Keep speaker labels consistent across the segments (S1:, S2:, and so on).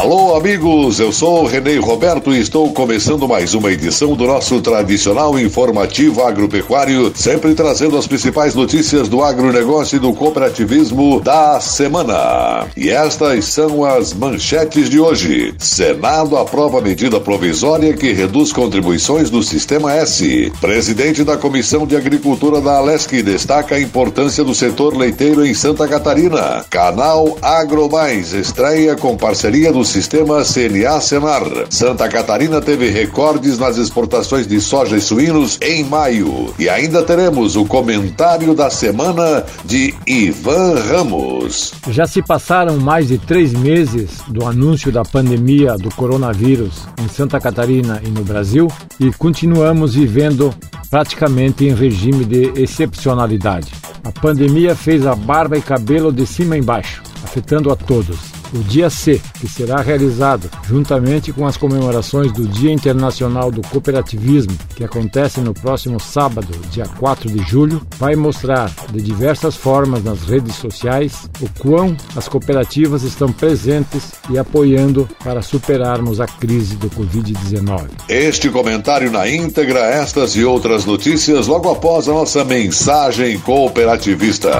S1: Alô, amigos, eu sou o Renê Roberto e estou começando mais uma edição do nosso tradicional informativo agropecuário, sempre trazendo as principais notícias do agronegócio e do cooperativismo da semana. E estas são as manchetes de hoje. Senado aprova medida provisória que reduz contribuições do Sistema S. Presidente da Comissão de Agricultura da Alesc destaca a importância do setor leiteiro em Santa Catarina. Canal Agromais estreia com parceria do sistema CNA Senar. Santa Catarina teve recordes nas exportações de soja e suínos em maio. E ainda teremos o comentário da semana de Ivan Ramos.
S2: Já se passaram mais de três meses do anúncio da pandemia do coronavírus em Santa Catarina e no Brasil e continuamos vivendo praticamente em regime de excepcionalidade. A pandemia fez a barba e cabelo de cima embaixo, afetando a todos o Dia C, que será realizado juntamente com as comemorações do Dia Internacional do Cooperativismo, que acontece no próximo sábado, dia 4 de julho, vai mostrar de diversas formas nas redes sociais o quão as cooperativas estão presentes e apoiando para superarmos a crise do Covid-19.
S1: Este comentário na íntegra, estas e outras notícias logo após a nossa mensagem cooperativista.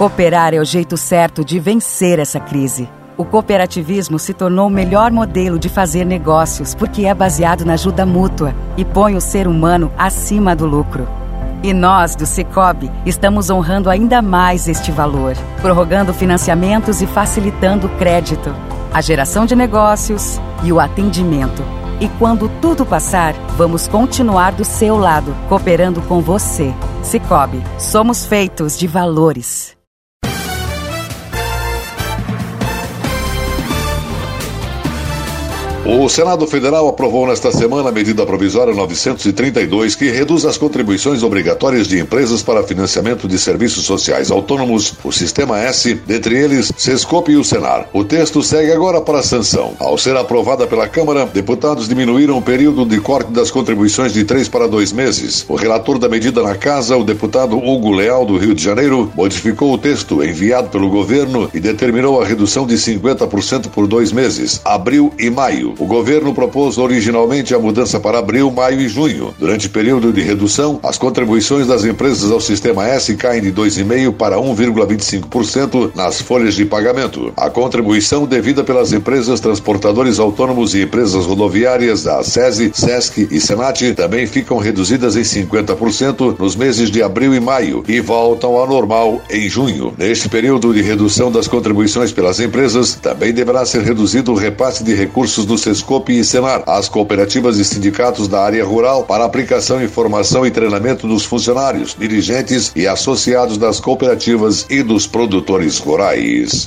S3: Cooperar é o jeito certo de vencer essa crise. O cooperativismo se tornou o melhor modelo de fazer negócios porque é baseado na ajuda mútua e põe o ser humano acima do lucro. E nós, do Cicobi, estamos honrando ainda mais este valor, prorrogando financiamentos e facilitando o crédito, a geração de negócios e o atendimento. E quando tudo passar, vamos continuar do seu lado, cooperando com você. Cicobi, somos feitos de valores.
S1: O Senado Federal aprovou nesta semana a medida provisória 932 que reduz as contribuições obrigatórias de empresas para financiamento de serviços sociais autônomos, o Sistema S, dentre eles Sescope e o Senar. O texto segue agora para a sanção. Ao ser aprovada pela Câmara, deputados diminuíram o período de corte das contribuições de três para dois meses. O relator da medida na casa, o deputado Hugo Leal, do Rio de Janeiro, modificou o texto enviado pelo governo e determinou a redução de 50% por dois meses, abril e maio. O governo propôs originalmente a mudança para abril, maio e junho. Durante o período de redução, as contribuições das empresas ao Sistema S caem de 2,5% para 1,25% nas folhas de pagamento. A contribuição devida pelas empresas transportadores autônomos e empresas rodoviárias da SESI, SESC e SENAT também ficam reduzidas em 50% nos meses de abril e maio e voltam ao normal em junho. Neste período de redução das contribuições pelas empresas, também deverá ser reduzido o repasse de recursos do Sescope e Senar, as cooperativas e sindicatos da área rural, para aplicação, informação e treinamento dos funcionários, dirigentes e associados das cooperativas e dos produtores rurais.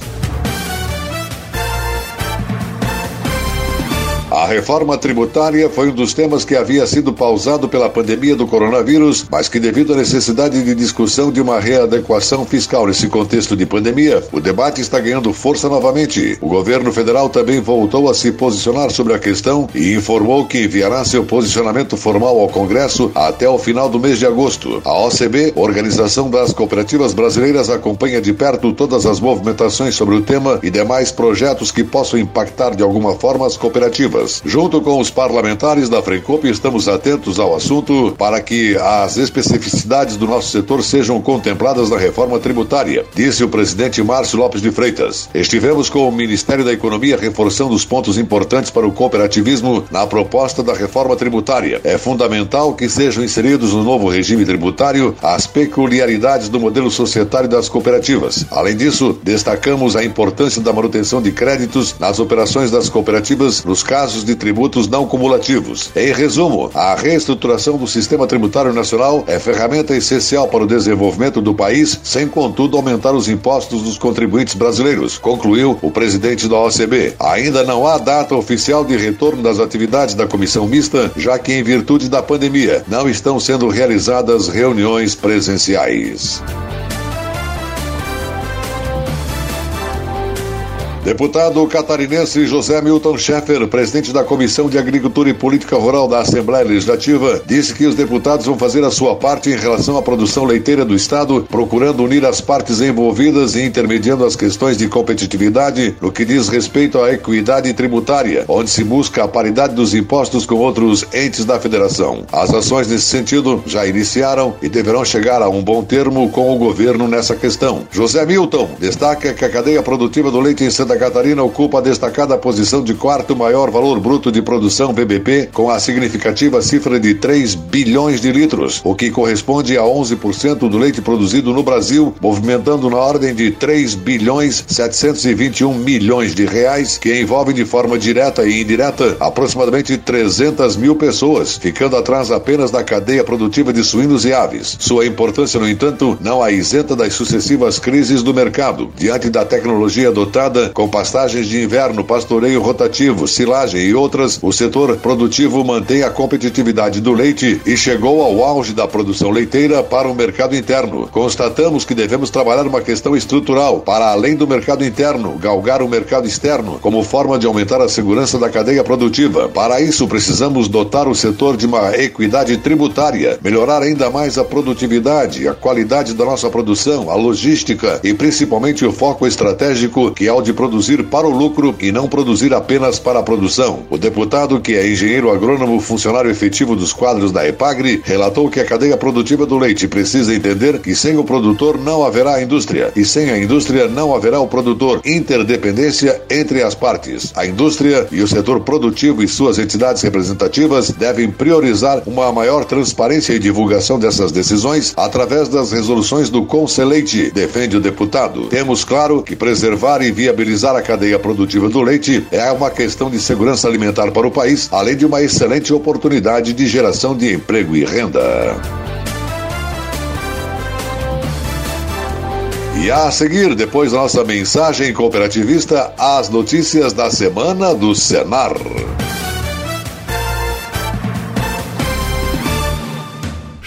S1: A reforma tributária foi um dos temas que havia sido pausado pela pandemia do coronavírus, mas que, devido à necessidade de discussão de uma readequação fiscal nesse contexto de pandemia, o debate está ganhando força novamente. O governo federal também voltou a se posicionar sobre a questão e informou que enviará seu posicionamento formal ao Congresso até o final do mês de agosto. A OCB, Organização das Cooperativas Brasileiras, acompanha de perto todas as movimentações sobre o tema e demais projetos que possam impactar de alguma forma as cooperativas. Junto com os parlamentares da Frencop, estamos atentos ao assunto para que as especificidades do nosso setor sejam contempladas na reforma tributária, disse o presidente Márcio Lopes de Freitas. Estivemos com o Ministério da Economia reforçando os pontos importantes para o cooperativismo na proposta da reforma tributária. É fundamental que sejam inseridos no novo regime tributário as peculiaridades do modelo societário das cooperativas. Além disso, destacamos a importância da manutenção de créditos nas operações das cooperativas nos casos pagamentos de tributos não cumulativos. Em resumo, a reestruturação do sistema tributário nacional é ferramenta essencial para o desenvolvimento do país, sem contudo aumentar os impostos dos contribuintes brasileiros, concluiu o presidente da OCB. Ainda não há data oficial de retorno das atividades da comissão mista, já que em virtude da pandemia não estão sendo realizadas reuniões presenciais. Deputado catarinense José Milton Schaeffer, presidente da Comissão de Agricultura e Política Rural da Assembleia Legislativa, disse que os deputados vão fazer a sua parte em relação à produção leiteira do Estado, procurando unir as partes envolvidas e intermediando as questões de competitividade no que diz respeito à equidade tributária, onde se busca a paridade dos impostos com outros entes da federação. As ações nesse sentido já iniciaram e deverão chegar a um bom termo com o governo nessa questão. José Milton destaca que a cadeia produtiva do leite em Santa Santa Catarina ocupa a destacada posição de quarto maior valor bruto de produção BBP, com a significativa cifra de 3 bilhões de litros, o que corresponde a 11% do leite produzido no Brasil, movimentando na ordem de 3 bilhões 721 milhões de reais, que envolvem de forma direta e indireta aproximadamente 300 mil pessoas, ficando atrás apenas da cadeia produtiva de suínos e aves. Sua importância, no entanto, não a isenta das sucessivas crises do mercado. Diante da tecnologia adotada, com pastagens de inverno, pastoreio rotativo, silagem e outras, o setor produtivo mantém a competitividade do leite e chegou ao auge da produção leiteira para o mercado interno. Constatamos que devemos trabalhar uma questão estrutural para além do mercado interno, galgar o mercado externo como forma de aumentar a segurança da cadeia produtiva. Para isso, precisamos dotar o setor de uma equidade tributária, melhorar ainda mais a produtividade, a qualidade da nossa produção, a logística e principalmente o foco estratégico que é o de produção produzir para o lucro e não produzir apenas para a produção. O deputado, que é engenheiro agrônomo funcionário efetivo dos quadros da EPAGRE, relatou que a cadeia produtiva do leite precisa entender que sem o produtor não haverá indústria e sem a indústria não haverá o produtor. Interdependência entre as partes. A indústria e o setor produtivo e suas entidades representativas devem priorizar uma maior transparência e divulgação dessas decisões através das resoluções do Conselheite, defende o deputado. Temos claro que preservar e viabilizar a cadeia produtiva do leite é uma questão de segurança alimentar para o país, além de uma excelente oportunidade de geração de emprego e renda. E a seguir, depois da nossa mensagem cooperativista, as notícias da semana do Senar.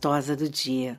S4: Gostosa do dia.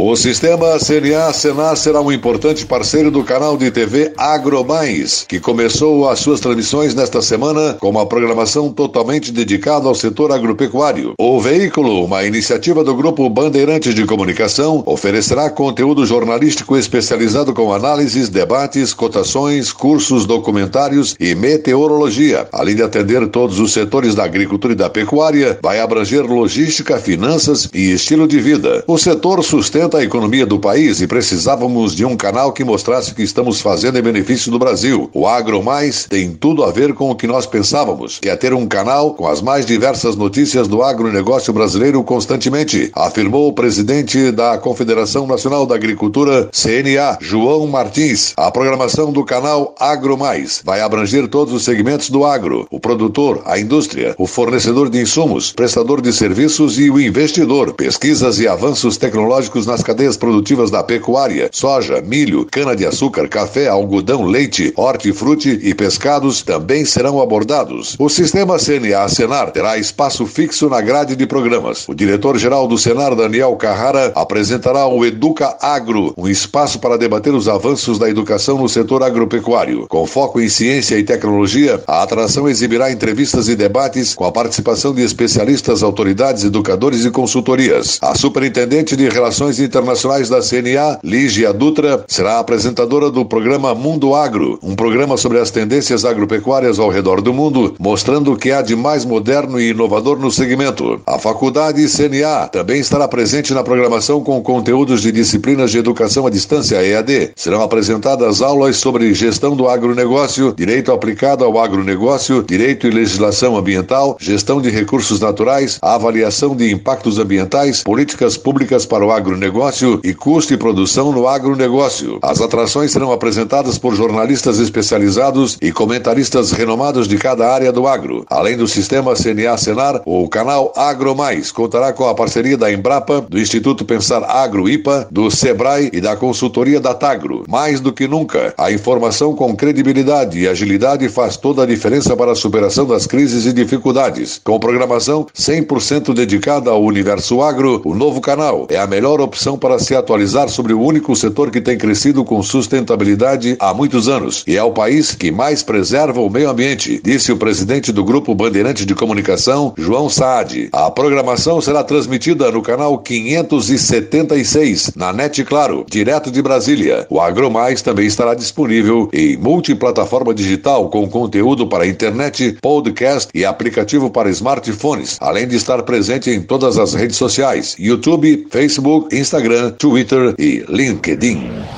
S1: O sistema CNA Senar será um importante parceiro do canal de TV AgroMais, que começou as suas transmissões nesta semana com uma programação totalmente dedicada ao setor agropecuário. O veículo, uma iniciativa do Grupo Bandeirantes de Comunicação, oferecerá conteúdo jornalístico especializado com análises, debates, cotações, cursos, documentários e meteorologia. Além de atender todos os setores da agricultura e da pecuária, vai abranger logística, finanças e estilo de vida. O setor sustenta a economia do país e precisávamos de um canal que mostrasse o que estamos fazendo em benefício do Brasil. O Agro Mais tem tudo a ver com o que nós pensávamos, que é ter um canal com as mais diversas notícias do agronegócio brasileiro constantemente, afirmou o presidente da Confederação Nacional da Agricultura, CNA, João Martins. A programação do canal Agro Mais vai abranger todos os segmentos do agro: o produtor, a indústria, o fornecedor de insumos, prestador de serviços e o investidor. Pesquisas e avanços tecnológicos nas cadeias produtivas da pecuária, soja, milho, cana-de-açúcar, café, algodão, leite, hortifruti e pescados também serão abordados. O sistema CNA Senar terá espaço fixo na grade de programas. O diretor-geral do Senar, Daniel Carrara, apresentará o Educa Agro, um espaço para debater os avanços da educação no setor agropecuário. Com foco em ciência e tecnologia, a atração exibirá entrevistas e debates com a participação de especialistas, autoridades, educadores e consultorias. A superintendente de Relações Internacionais da CNA, Lígia Dutra, será apresentadora do programa Mundo Agro, um programa sobre as tendências agropecuárias ao redor do mundo, mostrando o que há de mais moderno e inovador no segmento. A faculdade CNA também estará presente na programação com conteúdos de disciplinas de educação à distância EAD. Serão apresentadas aulas sobre gestão do agronegócio, direito aplicado ao agronegócio, direito e legislação ambiental, gestão de recursos naturais, avaliação de impactos ambientais, políticas públicas para o agronegócio e custo e produção no agronegócio. As atrações serão apresentadas por jornalistas especializados e comentaristas renomados de cada área do agro. Além do sistema CNA Senar, o canal Agro Mais contará com a parceria da Embrapa, do Instituto Pensar Agro IPA, do Sebrae e da consultoria da Tagro. Mais do que nunca, a informação com credibilidade e agilidade faz toda a diferença para a superação das crises e dificuldades. Com programação 100% dedicada ao universo agro, o novo canal é a melhor opção para se atualizar sobre o único setor que tem crescido com sustentabilidade há muitos anos e é o país que mais preserva o meio ambiente, disse o presidente do Grupo Bandeirante de Comunicação, João Saad. A programação será transmitida no canal 576, na NET Claro, direto de Brasília. O AgroMais também estará disponível em multiplataforma digital com conteúdo para internet, podcast e aplicativo para smartphones, além de estar presente em todas as redes sociais: YouTube, Facebook, Instagram, Twitter e LinkedIn.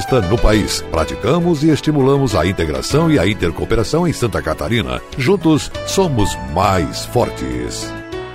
S5: no país. Praticamos e estimulamos a integração e a intercooperação em Santa Catarina. Juntos, somos mais fortes.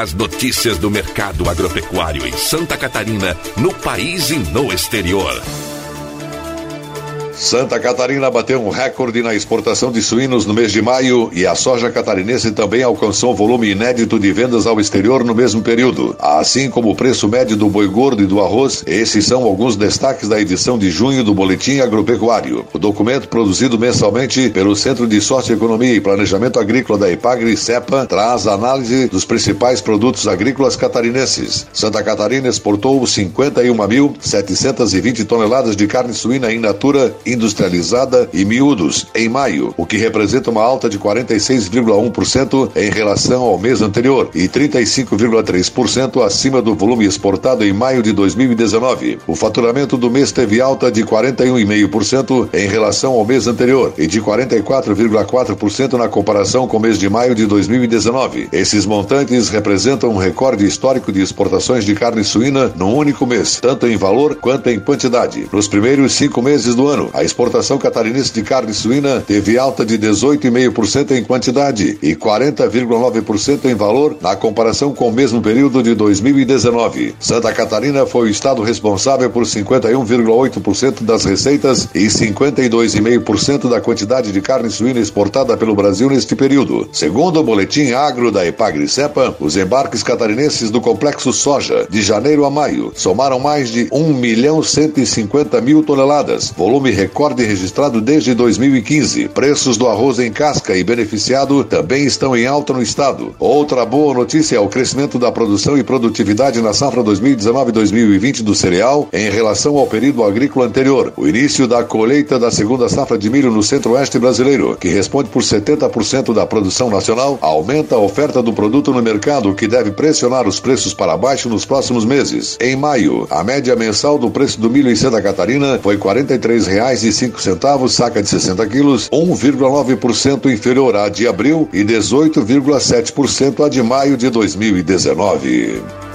S6: As notícias do mercado agropecuário em Santa Catarina, no país e no exterior.
S1: Santa Catarina bateu um recorde na exportação de suínos no mês de maio e a soja catarinense também alcançou um volume inédito de vendas ao exterior no mesmo período. Assim como o preço médio do boi gordo e do arroz, esses são alguns destaques da edição de junho do Boletim Agropecuário. O documento produzido mensalmente pelo Centro de Socioeconomia e Planejamento Agrícola da Ipagre CEPA traz análise dos principais produtos agrícolas catarinenses. Santa Catarina exportou 51.720 toneladas de carne suína in natura industrializada e miúdos em maio, o que representa uma alta de 46,1% em relação ao mês anterior e 35,3% acima do volume exportado em maio de 2019. O faturamento do mês teve alta de 41,5% em relação ao mês anterior e de 44,4% na comparação com o mês de maio de 2019. Esses montantes representam um recorde histórico de exportações de carne suína num único mês, tanto em valor quanto em quantidade. Nos primeiros cinco meses do ano, a exportação catarinense de carne suína teve alta de 18,5% em quantidade e 40,9% em valor na comparação com o mesmo período de 2019. Santa Catarina foi o estado responsável por 51,8% das receitas e 52,5% da quantidade de carne suína exportada pelo Brasil neste período. Segundo o boletim agro da Epagri-Cepa, os embarques catarinenses do complexo soja de janeiro a maio somaram mais de 1 milhão 150 mil toneladas, volume recorde registrado desde 2015. Preços do arroz em casca e beneficiado também estão em alta no estado. Outra boa notícia é o crescimento da produção e produtividade na safra 2019-2020 do cereal em relação ao período agrícola anterior. O início da colheita da segunda safra de milho no centro-oeste brasileiro, que responde por 70% da produção nacional, aumenta a oferta do produto no mercado, que deve pressionar os preços para baixo nos próximos meses. Em maio, a média mensal do preço do milho em Santa Catarina foi R$ 43,05, saca de 60 quilos, 1,9% inferior à de abril e 18,7% à de maio de 2019.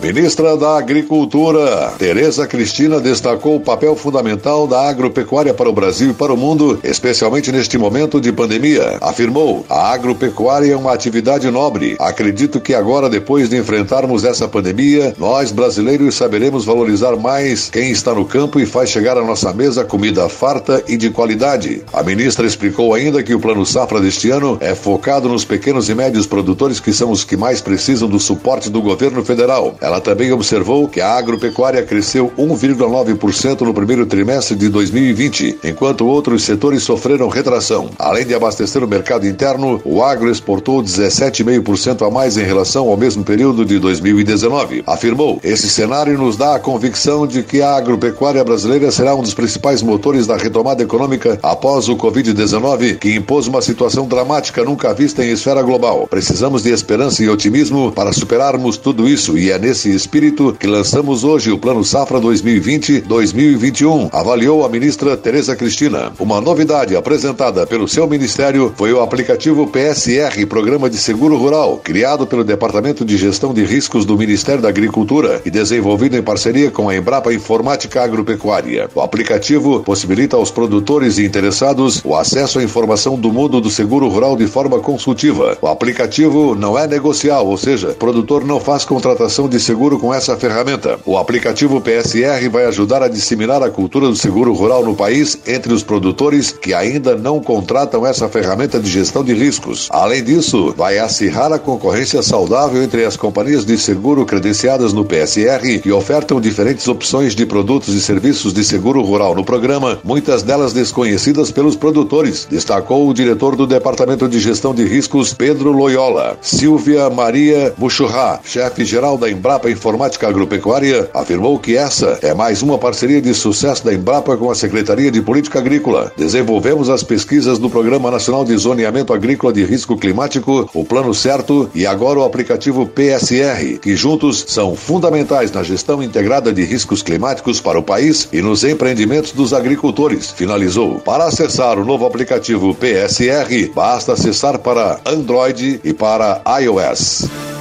S1: Ministra da Agricultura, Tereza Cristina, destacou o papel fundamental da agropecuária para o Brasil e para o mundo, especialmente neste momento de pandemia. Afirmou: a agropecuária é uma atividade nobre. Acredito que agora, depois de enfrentarmos essa pandemia, nós brasileiros saberemos valorizar mais quem está no campo e faz chegar à nossa mesa comida farta e de qualidade. A ministra explicou ainda que o Plano Safra deste ano é focado nos pequenos e médios produtores que são os que mais precisam do suporte do governo federal. Ela também observou que a agropecuária cresceu 1,9% no primeiro trimestre de 2020, enquanto outros setores sofreram retração. Além de abastecer o mercado interno, o agro exportou 17,5% a mais em relação ao mesmo período de 2019. Afirmou: esse cenário nos dá a convicção de que a agropecuária brasileira será um dos principais motores da retomada econômica após o Covid-19, que impôs uma situação dramática nunca vista em esfera global. Precisamos de esperança e otimismo para superarmos tudo isso e é nesse espírito que lançamos hoje o Plano Safra 2020-2021, avaliou a ministra Tereza Cristina. Uma novidade apresentada pelo seu ministério foi o aplicativo PSR, Programa de Seguro Rural, criado pelo Departamento de Gestão de Riscos do Ministério da Agricultura e desenvolvido em parceria com a Embrapa Informática Agropecuária. O aplicativo possibilita aos produtores e interessados o acesso à informação do mundo do seguro rural de forma consultiva. O aplicativo não é negocial, ou seja, o produtor não faz contratação de seguro com essa ferramenta. O aplicativo PSR vai ajudar a disseminar a cultura do seguro rural no país entre os produtores que ainda não contratam essa ferramenta de gestão de riscos. Além disso, vai acirrar a concorrência saudável entre as companhias de seguro credenciadas no PSR que ofertam diferentes opções de produtos e serviços de seguro rural no programa, muitas delas desconhecidas pelos produtores, destacou o diretor do Departamento de Gestão de Riscos, Pedro Loyola. Silvia Maria Buchurra, chefe geral da Embrapa Informática Agropecuária, afirmou que essa é mais uma parceria de sucesso da Embrapa com a Secretaria de Política Agrícola. Desenvolvemos as pesquisas do Programa Nacional de Zoneamento Agrícola de Risco Climático, o Plano Certo e agora o aplicativo PSR, que juntos são fundamentais na gestão integrada de riscos climáticos para o país e nos empreendimentos dos agricultores. Finalizou. Para acessar o novo aplicativo PSR, basta acessar para Android e para iOS.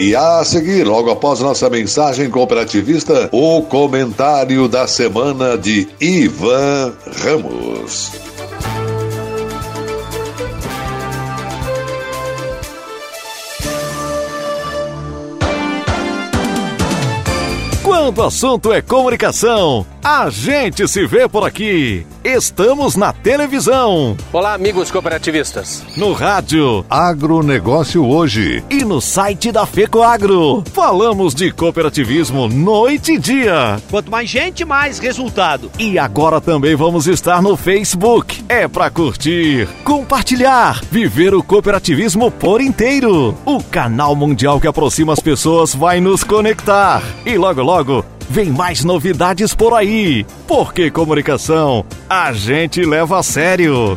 S1: E a seguir, logo após nossa mensagem cooperativista, o comentário da semana de Ivan Ramos.
S7: Quando o assunto é comunicação, a gente se vê por aqui. Estamos na televisão.
S8: Olá, amigos cooperativistas.
S7: No rádio.
S1: Agronegócio hoje.
S7: E no site da FECO Agro. Falamos de cooperativismo noite e dia.
S9: Quanto mais gente, mais resultado.
S7: E agora também vamos estar no Facebook. É para curtir, compartilhar, viver o cooperativismo por inteiro. O canal mundial que aproxima as pessoas vai nos conectar. E logo logo logo vem mais novidades por aí. Porque comunicação a gente leva a sério.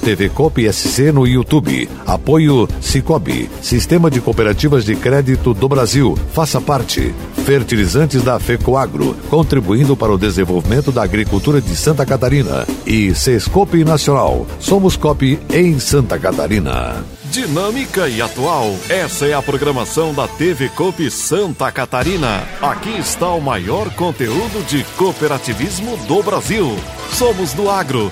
S1: TV Coop SC no YouTube. Apoio Cicobi, Sistema de Cooperativas de Crédito do Brasil. Faça parte. Fertilizantes da FECOAGRO, contribuindo para o desenvolvimento da agricultura de Santa Catarina. E Sescope Nacional. Somos COP em Santa Catarina.
S7: Dinâmica e atual. Essa é a programação da TV Coop Santa Catarina. Aqui está o maior conteúdo de cooperativismo do Brasil. Somos do agro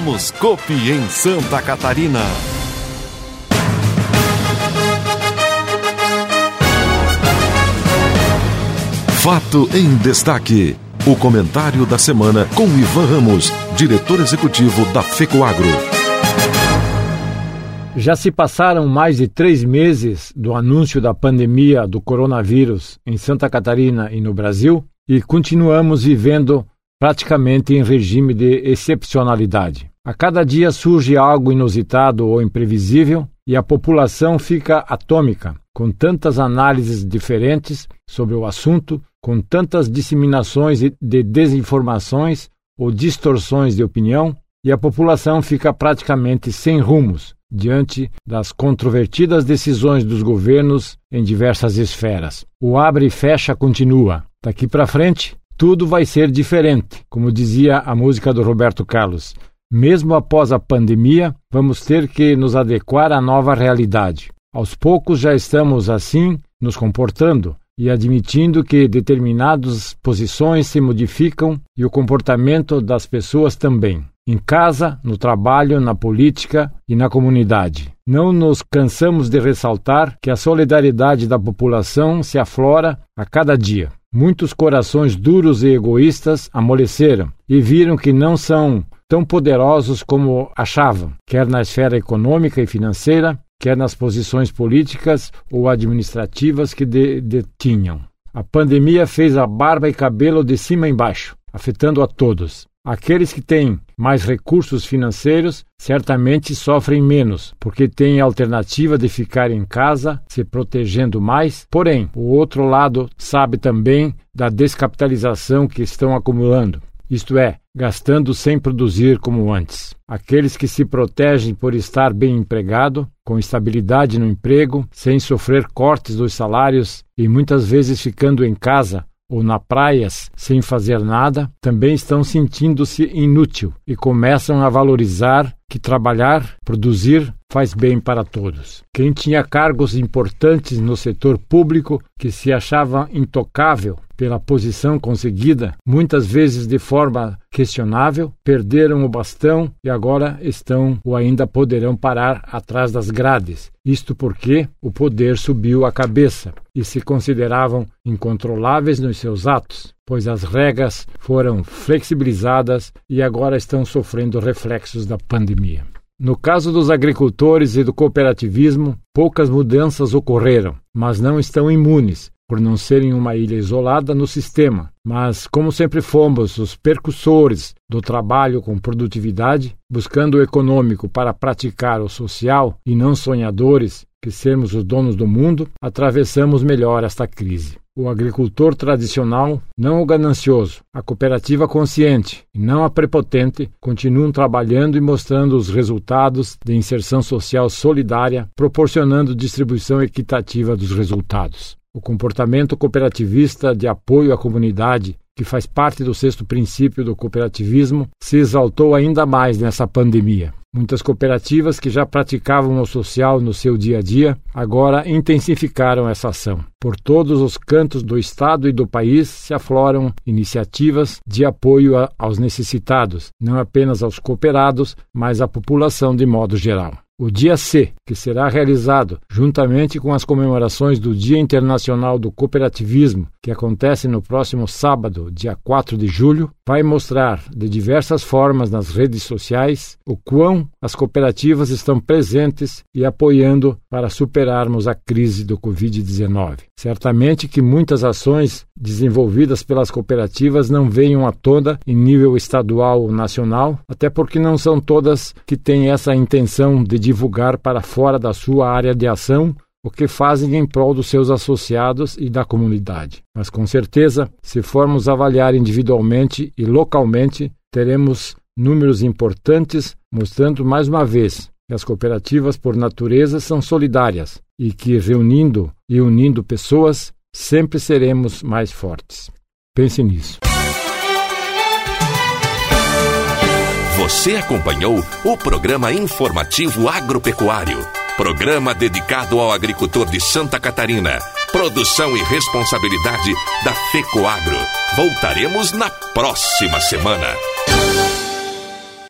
S7: Somos Copi em Santa Catarina.
S5: Fato em destaque. O comentário da semana com Ivan Ramos, diretor executivo da FECOAGRO.
S2: Já se passaram mais de três meses do anúncio da pandemia do coronavírus em Santa Catarina e no Brasil e continuamos vivendo praticamente em regime de excepcionalidade. A cada dia surge algo inusitado ou imprevisível e a população fica atômica, com tantas análises diferentes sobre o assunto, com tantas disseminações de desinformações ou distorções de opinião, e a população fica praticamente sem rumos diante das controvertidas decisões dos governos em diversas esferas. O abre e fecha continua. Daqui para frente, tudo vai ser diferente, como dizia a música do Roberto Carlos. Mesmo após a pandemia, vamos ter que nos adequar à nova realidade. Aos poucos já estamos assim nos comportando e admitindo que determinadas posições se modificam e o comportamento das pessoas também. Em casa, no trabalho, na política e na comunidade. Não nos cansamos de ressaltar que a solidariedade da população se aflora a cada dia. Muitos corações duros e egoístas amoleceram e viram que não são tão poderosos como achavam, quer na esfera econômica e financeira, quer nas posições políticas ou administrativas que detinham. A pandemia fez a barba e cabelo de cima embaixo, afetando a todos. Aqueles que têm mais recursos financeiros certamente sofrem menos, porque têm a alternativa de ficar em casa, se protegendo mais. Porém, o outro lado sabe também da descapitalização que estão acumulando isto é, gastando sem produzir como antes. Aqueles que se protegem por estar bem empregado, com estabilidade no emprego, sem sofrer cortes dos salários e muitas vezes ficando em casa ou na praias sem fazer nada, também estão sentindo-se inútil e começam a valorizar que trabalhar, produzir, faz bem para todos. Quem tinha cargos importantes no setor público, que se achava intocável pela posição conseguida, muitas vezes de forma questionável, perderam o bastão e agora estão ou ainda poderão parar atrás das grades. Isto porque o poder subiu a cabeça e se consideravam incontroláveis nos seus atos, pois as regras foram flexibilizadas e agora estão sofrendo reflexos da pandemia. No caso dos agricultores e do cooperativismo, poucas mudanças ocorreram, mas não estão imunes por não serem uma ilha isolada no sistema, mas como sempre fomos os percussores do trabalho com produtividade, buscando o econômico para praticar o social e não sonhadores que sermos os donos do mundo, atravessamos melhor esta crise. O agricultor tradicional, não o ganancioso, a cooperativa consciente e não a prepotente, continuam trabalhando e mostrando os resultados de inserção social solidária, proporcionando distribuição equitativa dos resultados. O comportamento cooperativista de apoio à comunidade, que faz parte do sexto princípio do cooperativismo, se exaltou ainda mais nessa pandemia. Muitas cooperativas que já praticavam o social no seu dia a dia agora intensificaram essa ação. Por todos os cantos do estado e do país se afloram iniciativas de apoio a, aos necessitados, não apenas aos cooperados, mas à população de modo geral. O Dia C, que será realizado juntamente com as comemorações do Dia Internacional do Cooperativismo, que acontece no próximo sábado, dia 4 de julho, vai mostrar de diversas formas nas redes sociais o quão as cooperativas estão presentes e apoiando para superarmos a crise do Covid-19. Certamente que muitas ações desenvolvidas pelas cooperativas não venham à tona em nível estadual ou nacional, até porque não são todas que têm essa intenção de divulgar para fora da sua área de ação o que fazem em prol dos seus associados e da comunidade. Mas com certeza, se formos avaliar individualmente e localmente, teremos números importantes mostrando mais uma vez as cooperativas, por natureza, são solidárias e que, reunindo e unindo pessoas, sempre seremos mais fortes. Pense nisso.
S6: Você acompanhou o programa informativo agropecuário Programa dedicado ao agricultor de Santa Catarina. Produção e responsabilidade da FECOAGRO. Voltaremos na próxima semana.